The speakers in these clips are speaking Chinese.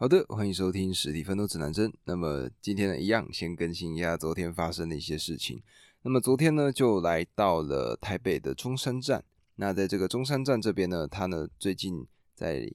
好的，欢迎收听实体奋斗指南针。那么今天呢，一样先更新一下昨天发生的一些事情。那么昨天呢，就来到了台北的中山站。那在这个中山站这边呢，它呢最近在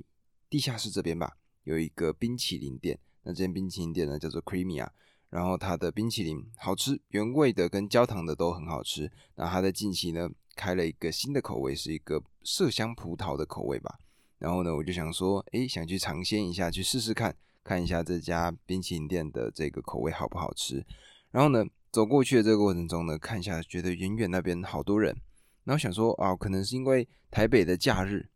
地下室这边吧，有一个冰淇淋店。那这间冰淇淋店呢叫做 Creamia，然后它的冰淇淋好吃，原味的跟焦糖的都很好吃。那它在近期呢开了一个新的口味，是一个麝香葡萄的口味吧。然后呢，我就想说，哎，想去尝鲜一下，去试试看，看一下这家冰淇淋店的这个口味好不好吃。然后呢，走过去的这个过程中呢，看一下，觉得远远那边好多人。然后想说，啊，可能是因为台北的假日，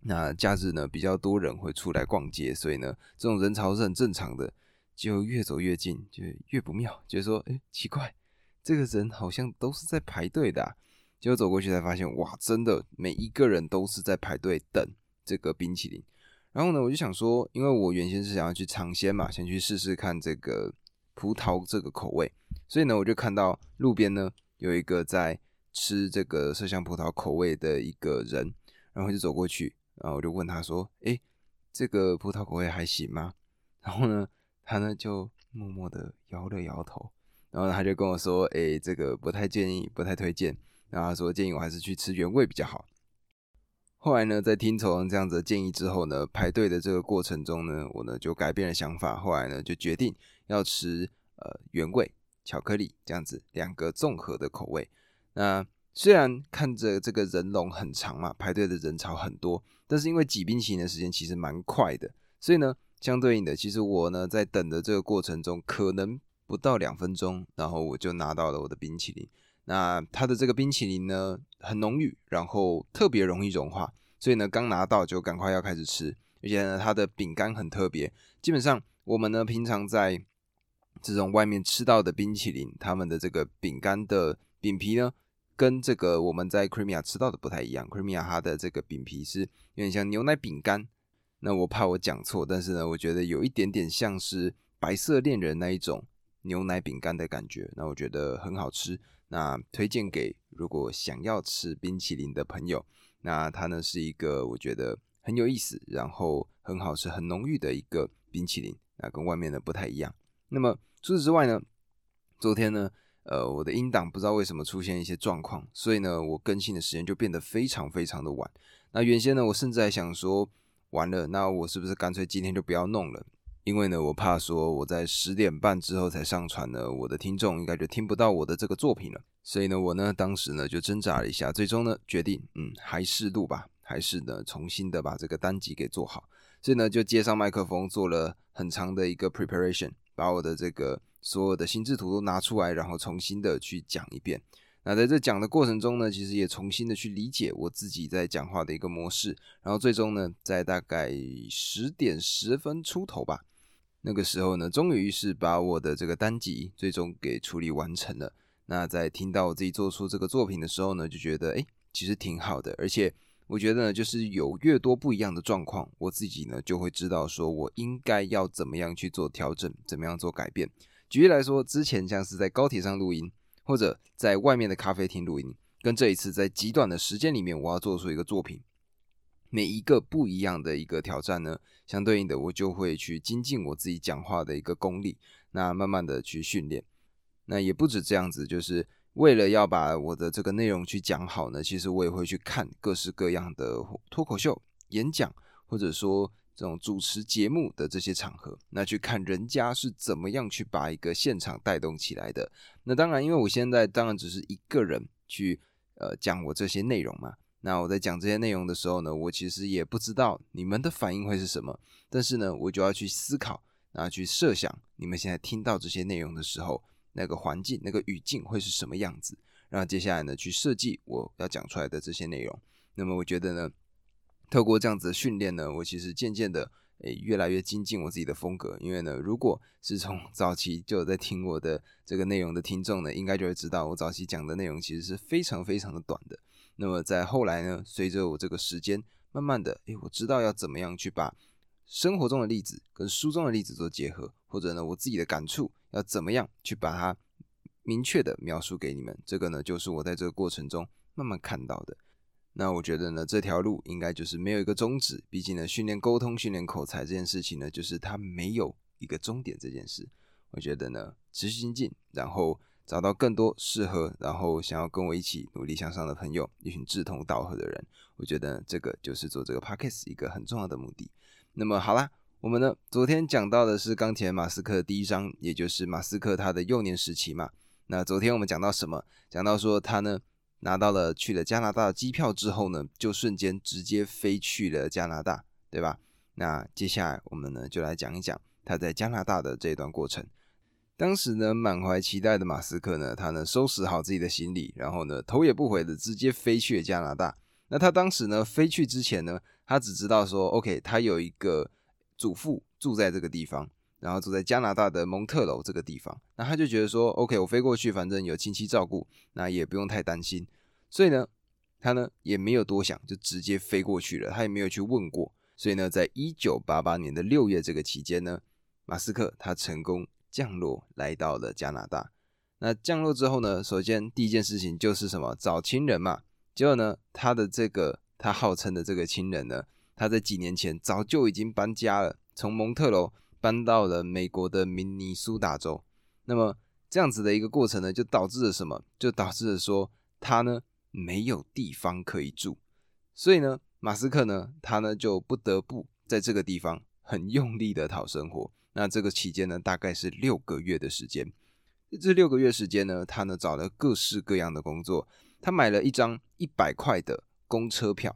那假日呢比较多人会出来逛街，所以呢，这种人潮是很正常的。就越走越近，就越不妙，就说，哎，奇怪，这个人好像都是在排队的。结果走过去才发现，哇，真的每一个人都是在排队等。这个冰淇淋，然后呢，我就想说，因为我原先是想要去尝鲜嘛，想去试试看这个葡萄这个口味，所以呢，我就看到路边呢有一个在吃这个麝香葡萄口味的一个人，然后就走过去，然后我就问他说：“哎，这个葡萄口味还行吗？”然后呢，他呢就默默的摇了摇头，然后他就跟我说：“哎，这个不太建议，不太推荐。”然后他说：“建议我还是去吃原味比较好。”后来呢，在听从这样子的建议之后呢，排队的这个过程中呢，我呢就改变了想法。后来呢，就决定要吃呃原味巧克力这样子两个综合的口味。那虽然看着这个人龙很长嘛，排队的人潮很多，但是因为挤冰淇淋的时间其实蛮快的，所以呢，相对应的，其实我呢在等的这个过程中，可能不到两分钟，然后我就拿到了我的冰淇淋。那它的这个冰淇淋呢，很浓郁，然后特别容易融化，所以呢，刚拿到就赶快要开始吃。而且呢，它的饼干很特别，基本上我们呢平常在这种外面吃到的冰淇淋，他们的这个饼干的饼皮呢，跟这个我们在 Creamia 吃到的不太一样。Creamia 它的这个饼皮是有点像牛奶饼干，那我怕我讲错，但是呢，我觉得有一点点像是白色恋人那一种牛奶饼干的感觉，那我觉得很好吃。那推荐给如果想要吃冰淇淋的朋友，那它呢是一个我觉得很有意思，然后很好吃、很浓郁的一个冰淇淋，那跟外面的不太一样。那么除此之外呢，昨天呢，呃，我的音档不知道为什么出现一些状况，所以呢，我更新的时间就变得非常非常的晚。那原先呢，我甚至还想说，完了，那我是不是干脆今天就不要弄了？因为呢，我怕说我在十点半之后才上传呢，我的听众应该就听不到我的这个作品了。所以呢，我呢当时呢就挣扎了一下，最终呢决定，嗯，还是录吧，还是呢重新的把这个单集给做好。所以呢就接上麦克风，做了很长的一个 preparation，把我的这个所有的心智图都拿出来，然后重新的去讲一遍。那在这讲的过程中呢，其实也重新的去理解我自己在讲话的一个模式。然后最终呢，在大概十点十分出头吧。那个时候呢，终于是把我的这个单集最终给处理完成了。那在听到我自己做出这个作品的时候呢，就觉得哎，其实挺好的。而且我觉得呢，就是有越多不一样的状况，我自己呢就会知道说我应该要怎么样去做调整，怎么样做改变。举例来说，之前像是在高铁上录音，或者在外面的咖啡厅录音，跟这一次在极短的时间里面，我要做出一个作品。每一个不一样的一个挑战呢，相对应的我就会去精进我自己讲话的一个功力，那慢慢的去训练。那也不止这样子，就是为了要把我的这个内容去讲好呢，其实我也会去看各式各样的脱口秀、演讲，或者说这种主持节目的这些场合，那去看人家是怎么样去把一个现场带动起来的。那当然，因为我现在当然只是一个人去呃讲我这些内容嘛。那我在讲这些内容的时候呢，我其实也不知道你们的反应会是什么，但是呢，我就要去思考，然后去设想你们现在听到这些内容的时候，那个环境、那个语境会是什么样子，然后接下来呢，去设计我要讲出来的这些内容。那么我觉得呢，透过这样子的训练呢，我其实渐渐的诶越来越精进我自己的风格。因为呢，如果是从 早期就有在听我的这个内容的听众呢，应该就会知道我早期讲的内容其实是非常非常的短的。那么在后来呢，随着我这个时间慢慢的，诶，我知道要怎么样去把生活中的例子跟书中的例子做结合，或者呢，我自己的感触要怎么样去把它明确的描述给你们，这个呢，就是我在这个过程中慢慢看到的。那我觉得呢，这条路应该就是没有一个终止。毕竟呢，训练沟通、训练口才这件事情呢，就是它没有一个终点这件事。我觉得呢，持续精进，然后找到更多适合，然后想要跟我一起努力向上的朋友，一群志同道合的人。我觉得这个就是做这个 podcast 一个很重要的目的。那么好啦，我们呢昨天讲到的是钢铁马斯克第一章，也就是马斯克他的幼年时期嘛。那昨天我们讲到什么？讲到说他呢。拿到了去了加拿大的机票之后呢，就瞬间直接飞去了加拿大，对吧？那接下来我们呢就来讲一讲他在加拿大的这一段过程。当时呢满怀期待的马斯克呢，他呢收拾好自己的行李，然后呢头也不回的直接飞去了加拿大。那他当时呢飞去之前呢，他只知道说，OK，他有一个祖父住在这个地方，然后住在加拿大的蒙特楼这个地方。那他就觉得说，OK，我飞过去，反正有亲戚照顾，那也不用太担心。所以呢，他呢也没有多想，就直接飞过去了。他也没有去问过。所以呢，在一九八八年的六月这个期间呢，马斯克他成功降落来到了加拿大。那降落之后呢，首先第一件事情就是什么？找亲人嘛。结果呢，他的这个他号称的这个亲人呢，他在几年前早就已经搬家了，从蒙特楼搬到了美国的明尼苏达州。那么这样子的一个过程呢，就导致了什么？就导致了说他呢。没有地方可以住，所以呢，马斯克呢，他呢就不得不在这个地方很用力的讨生活。那这个期间呢，大概是六个月的时间。这六个月时间呢，他呢找了各式各样的工作。他买了一张一百块的公车票，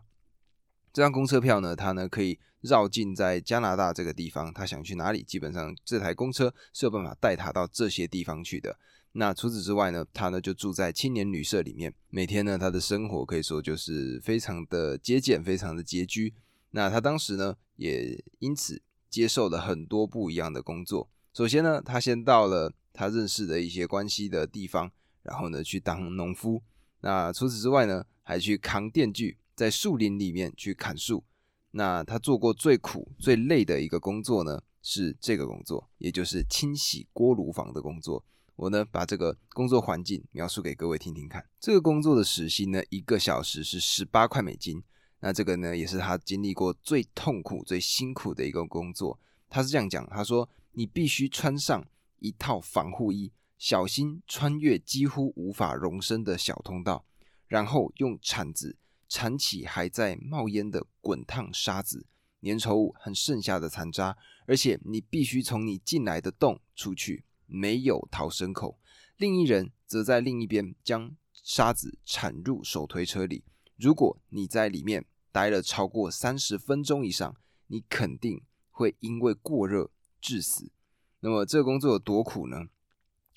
这张公车票呢，他呢可以绕进在加拿大这个地方，他想去哪里，基本上这台公车是有办法带他到这些地方去的。那除此之外呢，他呢就住在青年旅社里面，每天呢他的生活可以说就是非常的节俭，非常的拮据。那他当时呢也因此接受了很多不一样的工作。首先呢，他先到了他认识的一些关系的地方，然后呢去当农夫。那除此之外呢，还去扛电锯，在树林里面去砍树。那他做过最苦最累的一个工作呢，是这个工作，也就是清洗锅炉房的工作。我呢，把这个工作环境描述给各位听听看。这个工作的时薪呢，一个小时是十八块美金。那这个呢，也是他经历过最痛苦、最辛苦的一个工作。他是这样讲，他说：“你必须穿上一套防护衣，小心穿越几乎无法容身的小通道，然后用铲子铲起还在冒烟的滚烫沙子、粘稠物和剩下的残渣，而且你必须从你进来的洞出去。”没有逃生口，另一人则在另一边将沙子铲入手推车里。如果你在里面待了超过三十分钟以上，你肯定会因为过热致死。那么这个工作有多苦呢？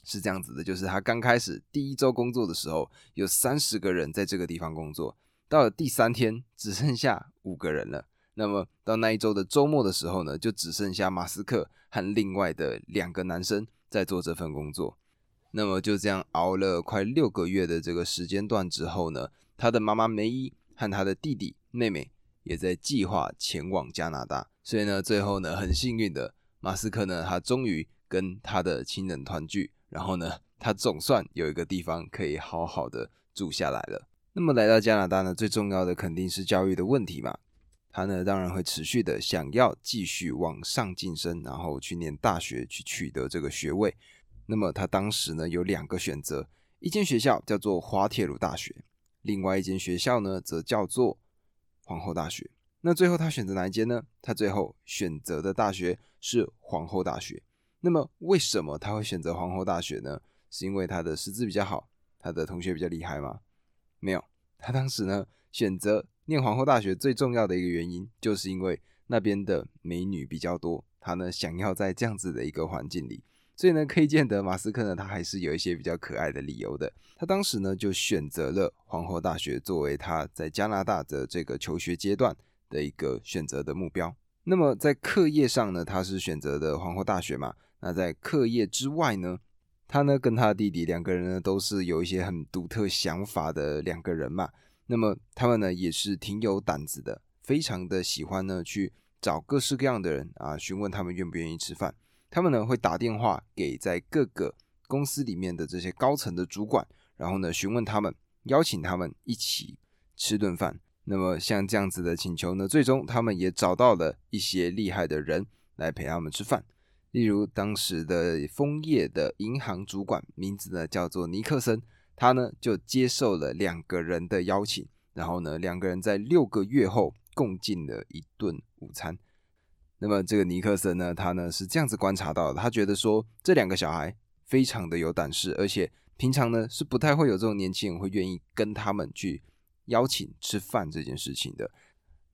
是这样子的，就是他刚开始第一周工作的时候，有三十个人在这个地方工作，到了第三天只剩下五个人了。那么到那一周的周末的时候呢，就只剩下马斯克和另外的两个男生。在做这份工作，那么就这样熬了快六个月的这个时间段之后呢，他的妈妈梅伊和他的弟弟妹妹也在计划前往加拿大，所以呢，最后呢，很幸运的马斯克呢，他终于跟他的亲人团聚，然后呢，他总算有一个地方可以好好的住下来了。那么来到加拿大呢，最重要的肯定是教育的问题嘛。他呢，当然会持续的想要继续往上晋升，然后去念大学，去取得这个学位。那么他当时呢有两个选择，一间学校叫做滑铁卢大学，另外一间学校呢则叫做皇后大学。那最后他选择哪一间呢？他最后选择的大学是皇后大学。那么为什么他会选择皇后大学呢？是因为他的师资比较好，他的同学比较厉害吗？没有，他当时呢选择。念皇后大学最重要的一个原因，就是因为那边的美女比较多，他呢想要在这样子的一个环境里，所以呢可以见得马斯克呢他还是有一些比较可爱的理由的。他当时呢就选择了皇后大学作为他在加拿大的这个求学阶段的一个选择的目标。那么在课业上呢，他是选择的皇后大学嘛？那在课业之外呢，他呢跟他弟弟两个人呢都是有一些很独特想法的两个人嘛。那么他们呢也是挺有胆子的，非常的喜欢呢去找各式各样的人啊，询问他们愿不愿意吃饭。他们呢会打电话给在各个公司里面的这些高层的主管，然后呢询问他们，邀请他们一起吃顿饭。那么像这样子的请求呢，最终他们也找到了一些厉害的人来陪他们吃饭。例如当时的枫叶的银行主管，名字呢叫做尼克森，他呢就接受了两个人的邀请，然后呢两个人在六个月后共进了一顿午餐。那么这个尼克森呢，他呢是这样子观察到的，他觉得说这两个小孩非常的有胆识，而且平常呢是不太会有这种年轻人会愿意跟他们去邀请吃饭这件事情的。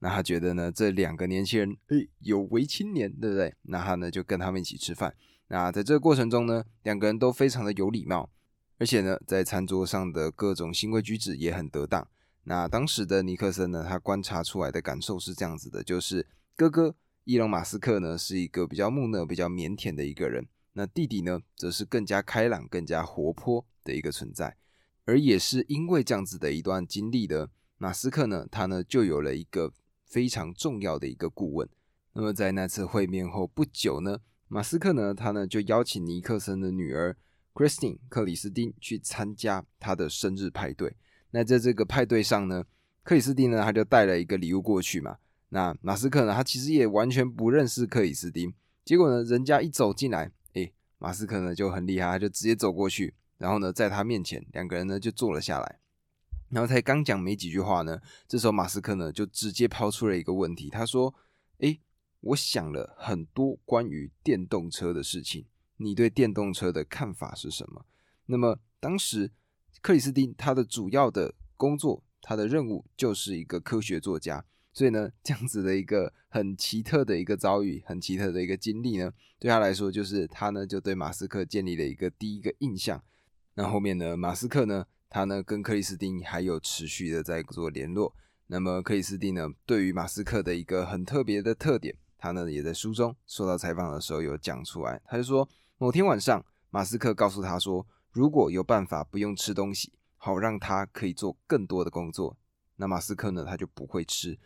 那他觉得呢这两个年轻人诶有为青年，对不对？那他呢就跟他们一起吃饭。那在这个过程中呢，两个人都非常的有礼貌，而且呢在餐桌上的各种行为举止也很得当。那当时的尼克森呢，他观察出来的感受是这样子的，就是哥哥。伊隆马斯克呢是一个比较木讷、比较腼腆的一个人，那弟弟呢则是更加开朗、更加活泼的一个存在。而也是因为这样子的一段经历的马斯克呢，他呢就有了一个非常重要的一个顾问。那么在那次会面后不久呢，马斯克呢他呢就邀请尼克森的女儿 Christine 克里斯汀去参加他的生日派对。那在这个派对上呢，克里斯汀呢他就带了一个礼物过去嘛。那马斯克呢？他其实也完全不认识克里斯汀。结果呢，人家一走进来，哎，马斯克呢就很厉害，他就直接走过去，然后呢，在他面前，两个人呢就坐了下来。然后才刚讲没几句话呢，这时候马斯克呢就直接抛出了一个问题，他说：“哎，我想了很多关于电动车的事情，你对电动车的看法是什么？”那么当时克里斯汀他的主要的工作，他的任务就是一个科学作家。所以呢，这样子的一个很奇特的一个遭遇，很奇特的一个经历呢，对他来说，就是他呢就对马斯克建立了一个第一个印象。那后面呢，马斯克呢，他呢跟克里斯汀还有持续的在做联络。那么克里斯汀呢，对于马斯克的一个很特别的特点，他呢也在书中受到采访的时候有讲出来。他就说，某天晚上，马斯克告诉他说，如果有办法不用吃东西，好让他可以做更多的工作，那马斯克呢他就不会吃。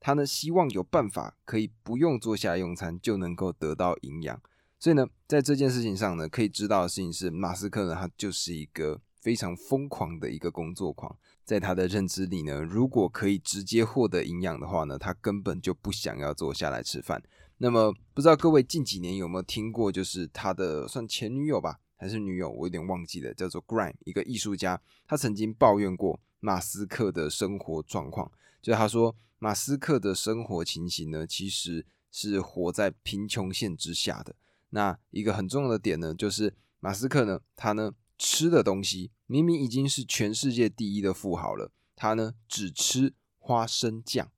他呢希望有办法可以不用坐下用餐就能够得到营养，所以呢，在这件事情上呢，可以知道的事情是，马斯克呢他就是一个非常疯狂的一个工作狂，在他的认知里呢，如果可以直接获得营养的话呢，他根本就不想要坐下来吃饭。那么不知道各位近几年有没有听过，就是他的算前女友吧，还是女友，我有点忘记了，叫做 Grime，一个艺术家，他曾经抱怨过马斯克的生活状况，就他说。马斯克的生活情形呢，其实是活在贫穷线之下的。那一个很重要的点呢，就是马斯克呢，他呢吃的东西明明已经是全世界第一的富豪了，他呢只吃花生酱，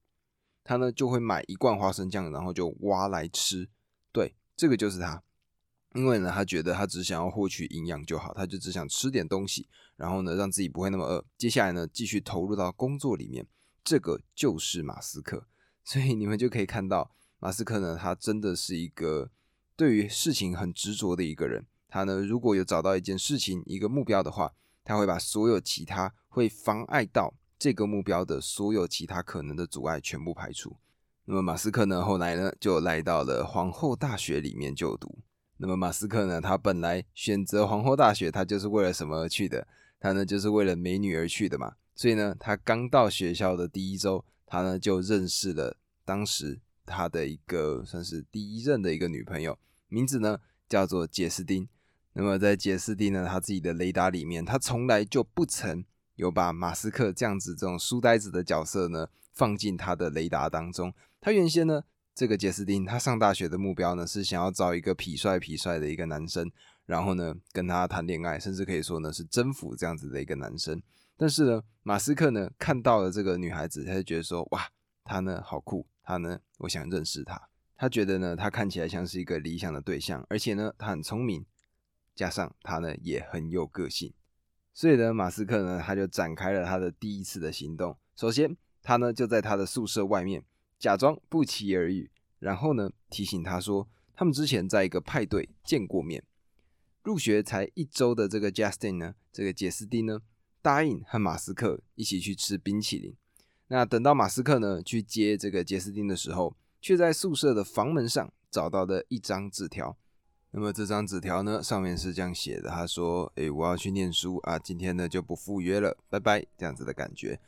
他呢就会买一罐花生酱，然后就挖来吃。对，这个就是他，因为呢，他觉得他只想要获取营养就好，他就只想吃点东西，然后呢，让自己不会那么饿。接下来呢，继续投入到工作里面。这个就是马斯克，所以你们就可以看到，马斯克呢，他真的是一个对于事情很执着的一个人。他呢，如果有找到一件事情、一个目标的话，他会把所有其他会妨碍到这个目标的所有其他可能的阻碍全部排除。那么，马斯克呢，后来呢，就来到了皇后大学里面就读。那么，马斯克呢，他本来选择皇后大学，他就是为了什么而去的？他呢，就是为了美女而去的嘛。所以呢，他刚到学校的第一周，他呢就认识了当时他的一个算是第一任的一个女朋友，名字呢叫做杰斯丁。那么在杰斯丁呢，他自己的雷达里面，他从来就不曾有把马斯克这样子这种书呆子的角色呢放进他的雷达当中。他原先呢，这个杰斯丁他上大学的目标呢是想要找一个痞帅痞帅的一个男生，然后呢跟他谈恋爱，甚至可以说呢是征服这样子的一个男生。但是呢，马斯克呢看到了这个女孩子，他就觉得说，哇，她呢好酷，她呢，我想认识她。他觉得呢，她看起来像是一个理想的对象，而且呢，她很聪明，加上她呢也很有个性。所以呢，马斯克呢他就展开了他的第一次的行动。首先，他呢就在他的宿舍外面假装不期而遇，然后呢提醒他说，他们之前在一个派对见过面。入学才一周的这个 Justin 呢，这个杰斯丁呢。答应和马斯克一起去吃冰淇淋。那等到马斯克呢去接这个杰斯丁的时候，却在宿舍的房门上找到了一张纸条。那么这张纸条呢，上面是这样写的：他说：“诶，我要去念书啊，今天呢就不赴约了，拜拜。”这样子的感觉。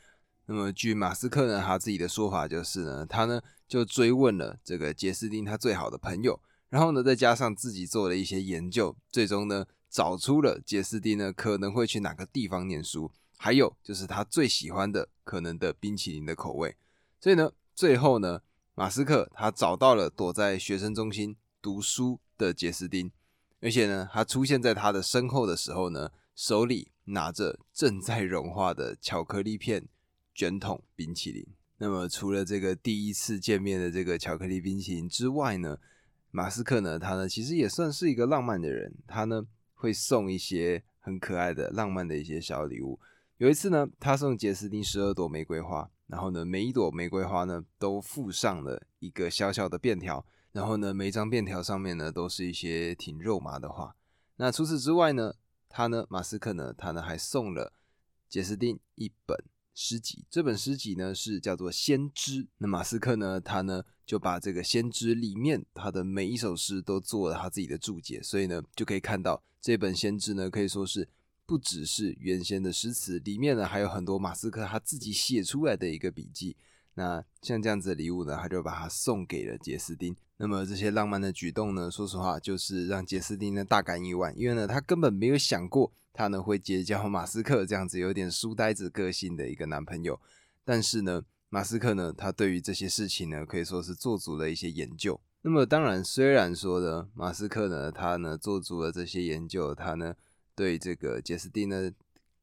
那么据马斯克呢，他自己的说法就是呢，他呢就追问了这个杰斯丁他最好的朋友，然后呢再加上自己做了一些研究，最终呢找出了杰斯丁呢可能会去哪个地方念书，还有就是他最喜欢的可能的冰淇淋的口味。所以呢，最后呢，马斯克他找到了躲在学生中心读书的杰斯丁，而且呢，他出现在他的身后的时候呢，手里拿着正在融化的巧克力片。卷筒冰淇淋。那么，除了这个第一次见面的这个巧克力冰淇淋之外呢，马斯克呢，他呢其实也算是一个浪漫的人。他呢会送一些很可爱的、浪漫的一些小礼物。有一次呢，他送杰斯汀十二朵玫瑰花，然后呢，每一朵玫瑰花呢都附上了一个小小的便条，然后呢，每张便条上面呢都是一些挺肉麻的话。那除此之外呢，他呢，马斯克呢，他呢还送了杰斯汀一本。诗集这本诗集呢是叫做《先知》，那马斯克呢，他呢就把这个《先知》里面他的每一首诗都做了他自己的注解，所以呢就可以看到这本《先知》呢可以说是不只是原先的诗词，里面呢还有很多马斯克他自己写出来的一个笔记。那像这样子的礼物呢，他就把它送给了杰斯丁。那么这些浪漫的举动呢，说实话就是让杰斯丁呢大感意外，因为呢他根本没有想过。他呢会结交马斯克这样子有点书呆子个性的一个男朋友，但是呢，马斯克呢，他对于这些事情呢，可以说是做足了一些研究。那么当然，虽然说呢，马斯克呢，他呢做足了这些研究，他呢对这个杰斯丁呢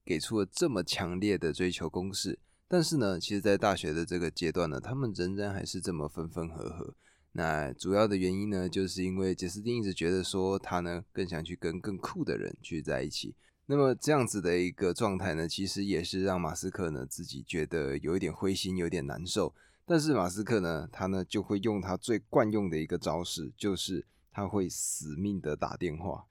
给出了这么强烈的追求攻势，但是呢，其实，在大学的这个阶段呢，他们仍然还是这么分分合合。那主要的原因呢，就是因为杰斯汀一直觉得说，他呢更想去跟更酷的人去在一起。那么这样子的一个状态呢，其实也是让马斯克呢自己觉得有一点灰心，有点难受。但是马斯克呢，他呢就会用他最惯用的一个招式，就是他会死命的打电话。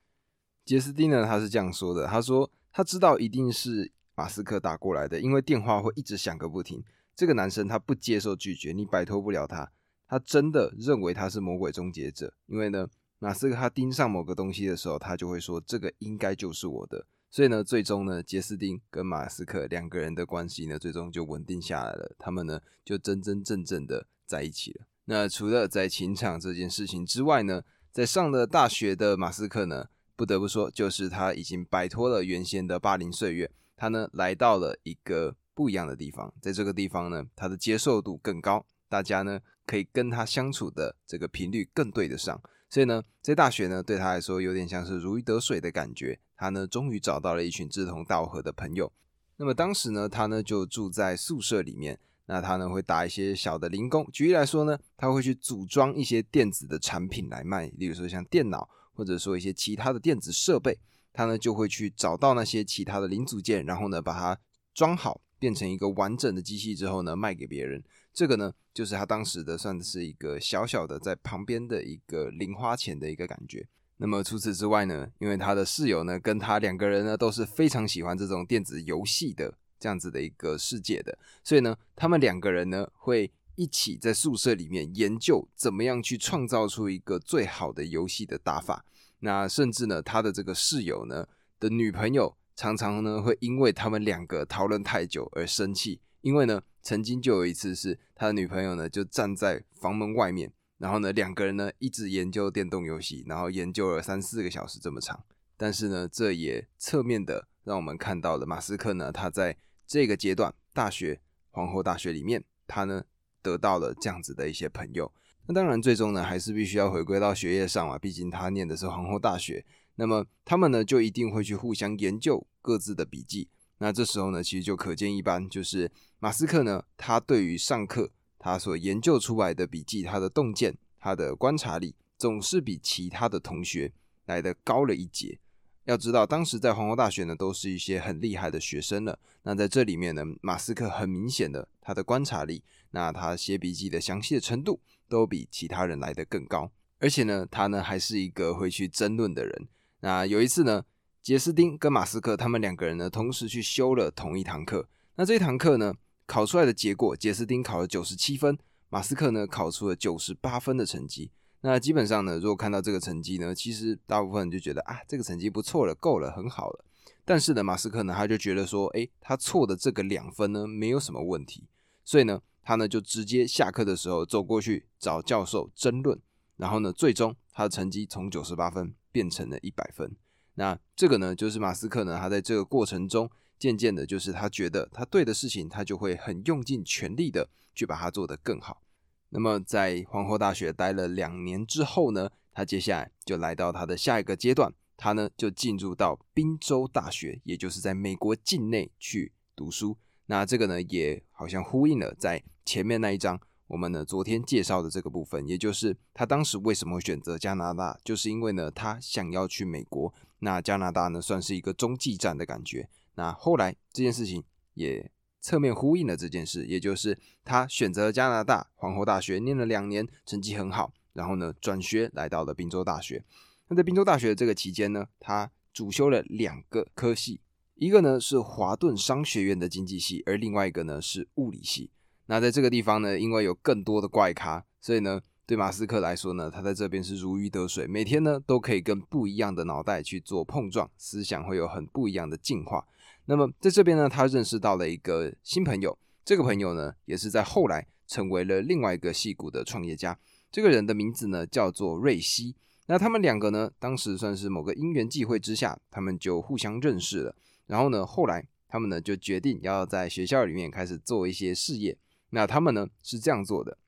杰斯汀呢，他是这样说的：他说他知道一定是马斯克打过来的，因为电话会一直响个不停。这个男生他不接受拒绝，你摆脱不了他。他真的认为他是魔鬼终结者，因为呢，马斯克他盯上某个东西的时候，他就会说这个应该就是我的。所以呢，最终呢，杰斯汀跟马斯克两个人的关系呢，最终就稳定下来了。他们呢，就真真正正的在一起了。那除了在情场这件事情之外呢，在上了大学的马斯克呢，不得不说，就是他已经摆脱了原先的霸凌岁月，他呢，来到了一个不一样的地方。在这个地方呢，他的接受度更高，大家呢，可以跟他相处的这个频率更对得上。所以呢，在大学呢，对他来说有点像是如鱼得水的感觉。他呢，终于找到了一群志同道合的朋友。那么当时呢，他呢就住在宿舍里面。那他呢会打一些小的零工。举例来说呢，他会去组装一些电子的产品来卖，例如说像电脑，或者说一些其他的电子设备。他呢就会去找到那些其他的零组件，然后呢把它装好，变成一个完整的机器之后呢，卖给别人。这个呢，就是他当时的算是一个小小的在旁边的一个零花钱的一个感觉。那么除此之外呢，因为他的室友呢跟他两个人呢都是非常喜欢这种电子游戏的这样子的一个世界的，所以呢，他们两个人呢会一起在宿舍里面研究怎么样去创造出一个最好的游戏的打法。那甚至呢，他的这个室友呢的女朋友常常呢会因为他们两个讨论太久而生气，因为呢。曾经就有一次，是他的女朋友呢，就站在房门外面，然后呢，两个人呢一直研究电动游戏，然后研究了三四个小时这么长。但是呢，这也侧面的让我们看到了马斯克呢，他在这个阶段，大学皇后大学里面，他呢得到了这样子的一些朋友。那当然，最终呢，还是必须要回归到学业上嘛，毕竟他念的是皇后大学。那么他们呢，就一定会去互相研究各自的笔记。那这时候呢，其实就可见一斑，就是马斯克呢，他对于上课他所研究出来的笔记，他的洞见，他的观察力，总是比其他的同学来的高了一截。要知道，当时在皇后大学呢，都是一些很厉害的学生了。那在这里面呢，马斯克很明显的他的观察力，那他写笔记的详细的程度，都比其他人来的更高。而且呢，他呢还是一个会去争论的人。那有一次呢。杰斯丁跟马斯克他们两个人呢，同时去修了同一堂课。那这一堂课呢，考出来的结果，杰斯丁考了九十七分，马斯克呢考出了九十八分的成绩。那基本上呢，如果看到这个成绩呢，其实大部分人就觉得啊，这个成绩不错了，够了，很好了。但是呢，马斯克呢他就觉得说，诶，他错的这个两分呢没有什么问题，所以呢，他呢就直接下课的时候走过去找教授争论，然后呢，最终他的成绩从九十八分变成了一百分。那这个呢，就是马斯克呢，他在这个过程中，渐渐的，就是他觉得他对的事情，他就会很用尽全力的去把它做得更好。那么在皇后大学待了两年之后呢，他接下来就来到他的下一个阶段，他呢就进入到宾州大学，也就是在美国境内去读书。那这个呢，也好像呼应了在前面那一章我们呢昨天介绍的这个部分，也就是他当时为什么会选择加拿大，就是因为呢他想要去美国。那加拿大呢，算是一个中继站的感觉。那后来这件事情也侧面呼应了这件事，也就是他选择加拿大皇后大学念了两年，成绩很好，然后呢转学来到了宾州大学。那在宾州大学这个期间呢，他主修了两个科系，一个呢是华顿商学院的经济系，而另外一个呢是物理系。那在这个地方呢，因为有更多的怪咖，所以呢。对马斯克来说呢，他在这边是如鱼得水，每天呢都可以跟不一样的脑袋去做碰撞，思想会有很不一样的进化。那么在这边呢，他认识到了一个新朋友，这个朋友呢也是在后来成为了另外一个戏骨的创业家。这个人的名字呢叫做瑞希。那他们两个呢，当时算是某个因缘际会之下，他们就互相认识了。然后呢，后来他们呢就决定要在学校里面开始做一些事业。那他们呢是这样做的。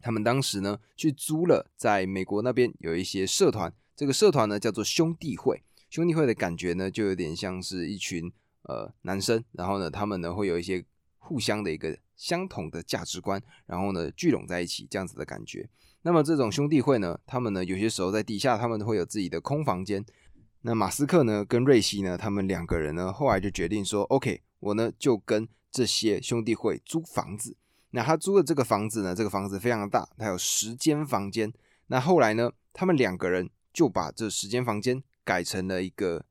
他们当时呢，去租了在美国那边有一些社团，这个社团呢叫做兄弟会。兄弟会的感觉呢，就有点像是一群呃男生，然后呢，他们呢会有一些互相的一个相同的价值观，然后呢聚拢在一起这样子的感觉。那么这种兄弟会呢，他们呢有些时候在底下，他们会有自己的空房间。那马斯克呢跟瑞希呢，他们两个人呢后来就决定说，OK，我呢就跟这些兄弟会租房子。那他租的这个房子呢？这个房子非常大，它有十间房间。那后来呢，他们两个人就把这十间房间改成了一个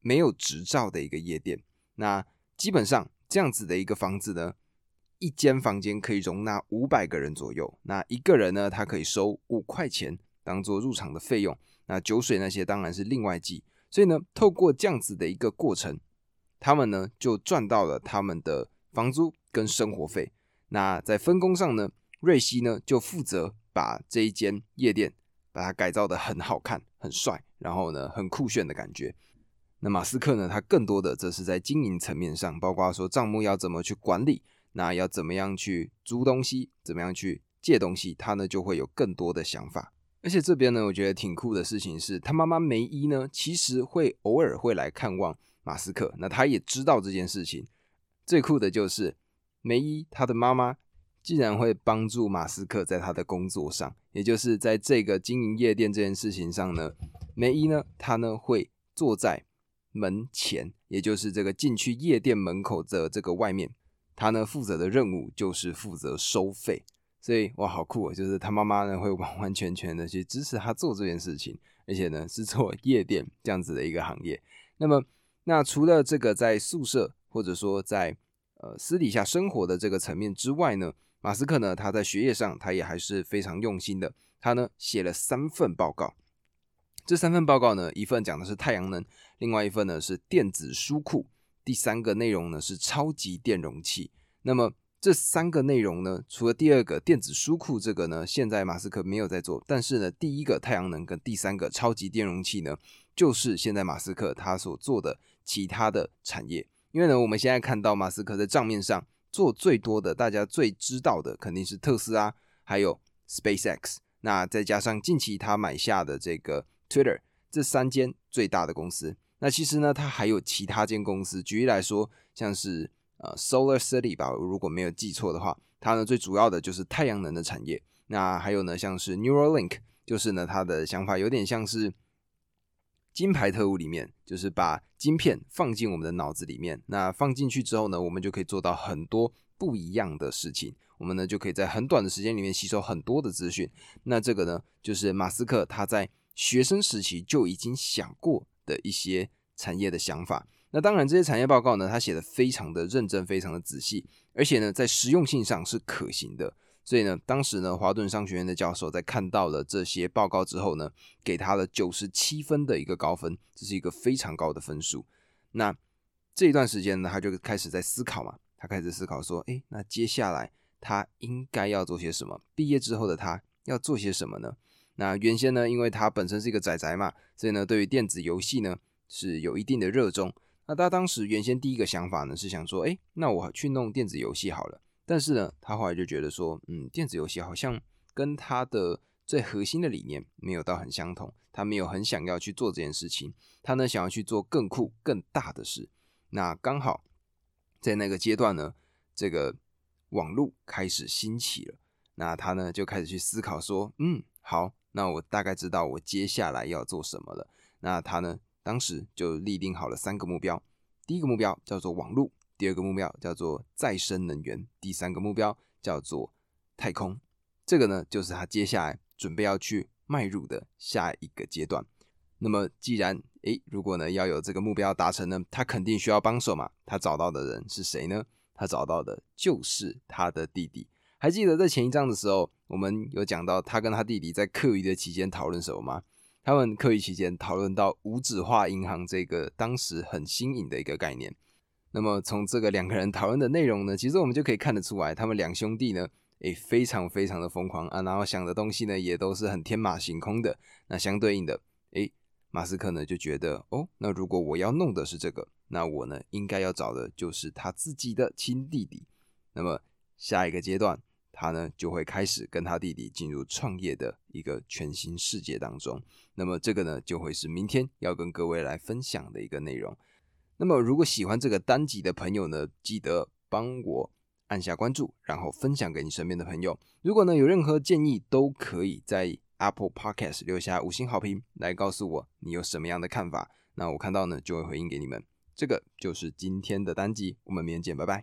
没有执照的一个夜店。那基本上这样子的一个房子呢，一间房间可以容纳五百个人左右。那一个人呢，他可以收五块钱当做入场的费用。那酒水那些当然是另外计。所以呢，透过这样子的一个过程，他们呢就赚到了他们的房租跟生活费。那在分工上呢，瑞希呢就负责把这一间夜店把它改造的很好看、很帅，然后呢很酷炫的感觉。那马斯克呢，他更多的则是在经营层面上，包括说账目要怎么去管理，那要怎么样去租东西，怎么样去借东西，他呢就会有更多的想法。而且这边呢，我觉得挺酷的事情是他妈妈梅伊呢，其实会偶尔会来看望马斯克，那他也知道这件事情。最酷的就是。梅伊他的妈妈竟然会帮助马斯克在他的工作上，也就是在这个经营夜店这件事情上呢，梅伊呢，他呢会坐在门前，也就是这个进去夜店门口的这个外面，他呢负责的任务就是负责收费，所以哇，好酷啊！就是他妈妈呢会完完全全的去支持他做这件事情，而且呢是做夜店这样子的一个行业。那么，那除了这个在宿舍或者说在呃，私底下生活的这个层面之外呢，马斯克呢，他在学业上他也还是非常用心的。他呢写了三份报告，这三份报告呢，一份讲的是太阳能，另外一份呢是电子书库，第三个内容呢是超级电容器。那么这三个内容呢，除了第二个电子书库这个呢，现在马斯克没有在做，但是呢，第一个太阳能跟第三个超级电容器呢，就是现在马斯克他所做的其他的产业。因为呢，我们现在看到马斯克在账面上做最多的，大家最知道的肯定是特斯拉，还有 SpaceX。那再加上近期他买下的这个 Twitter，这三间最大的公司。那其实呢，他还有其他间公司，举例来说，像是呃 Solar City 吧，如果没有记错的话，它呢最主要的就是太阳能的产业。那还有呢，像是 Neuralink，就是呢他的想法有点像是。金牌特务里面就是把晶片放进我们的脑子里面，那放进去之后呢，我们就可以做到很多不一样的事情。我们呢就可以在很短的时间里面吸收很多的资讯。那这个呢，就是马斯克他在学生时期就已经想过的一些产业的想法。那当然，这些产业报告呢，他写的非常的认真，非常的仔细，而且呢，在实用性上是可行的。所以呢，当时呢，华顿商学院的教授在看到了这些报告之后呢，给他了九十七分的一个高分，这是一个非常高的分数。那这一段时间呢，他就开始在思考嘛，他开始思考说，诶，那接下来他应该要做些什么？毕业之后的他要做些什么呢？那原先呢，因为他本身是一个仔仔嘛，所以呢，对于电子游戏呢是有一定的热衷。那他当时原先第一个想法呢是想说，诶，那我去弄电子游戏好了。但是呢，他后来就觉得说，嗯，电子游戏好像跟他的最核心的理念没有到很相同，他没有很想要去做这件事情，他呢想要去做更酷、更大的事。那刚好在那个阶段呢，这个网络开始兴起了，那他呢就开始去思考说，嗯，好，那我大概知道我接下来要做什么了。那他呢当时就立定好了三个目标，第一个目标叫做网络。第二个目标叫做再生能源，第三个目标叫做太空。这个呢，就是他接下来准备要去迈入的下一个阶段。那么，既然诶，如果呢要有这个目标达成呢，他肯定需要帮手嘛。他找到的人是谁呢？他找到的就是他的弟弟。还记得在前一章的时候，我们有讲到他跟他弟弟在课余的期间讨论什么吗？他们课余期间讨论到无纸化银行这个当时很新颖的一个概念。那么从这个两个人讨论的内容呢，其实我们就可以看得出来，他们两兄弟呢，诶，非常非常的疯狂啊，然后想的东西呢，也都是很天马行空的。那相对应的，诶，马斯克呢就觉得，哦，那如果我要弄的是这个，那我呢应该要找的就是他自己的亲弟弟。那么下一个阶段，他呢就会开始跟他弟弟进入创业的一个全新世界当中。那么这个呢，就会是明天要跟各位来分享的一个内容。那么，如果喜欢这个单集的朋友呢，记得帮我按下关注，然后分享给你身边的朋友。如果呢有任何建议，都可以在 Apple Podcast 留下五星好评，来告诉我你有什么样的看法。那我看到呢就会回应给你们。这个就是今天的单集，我们明天见，拜拜。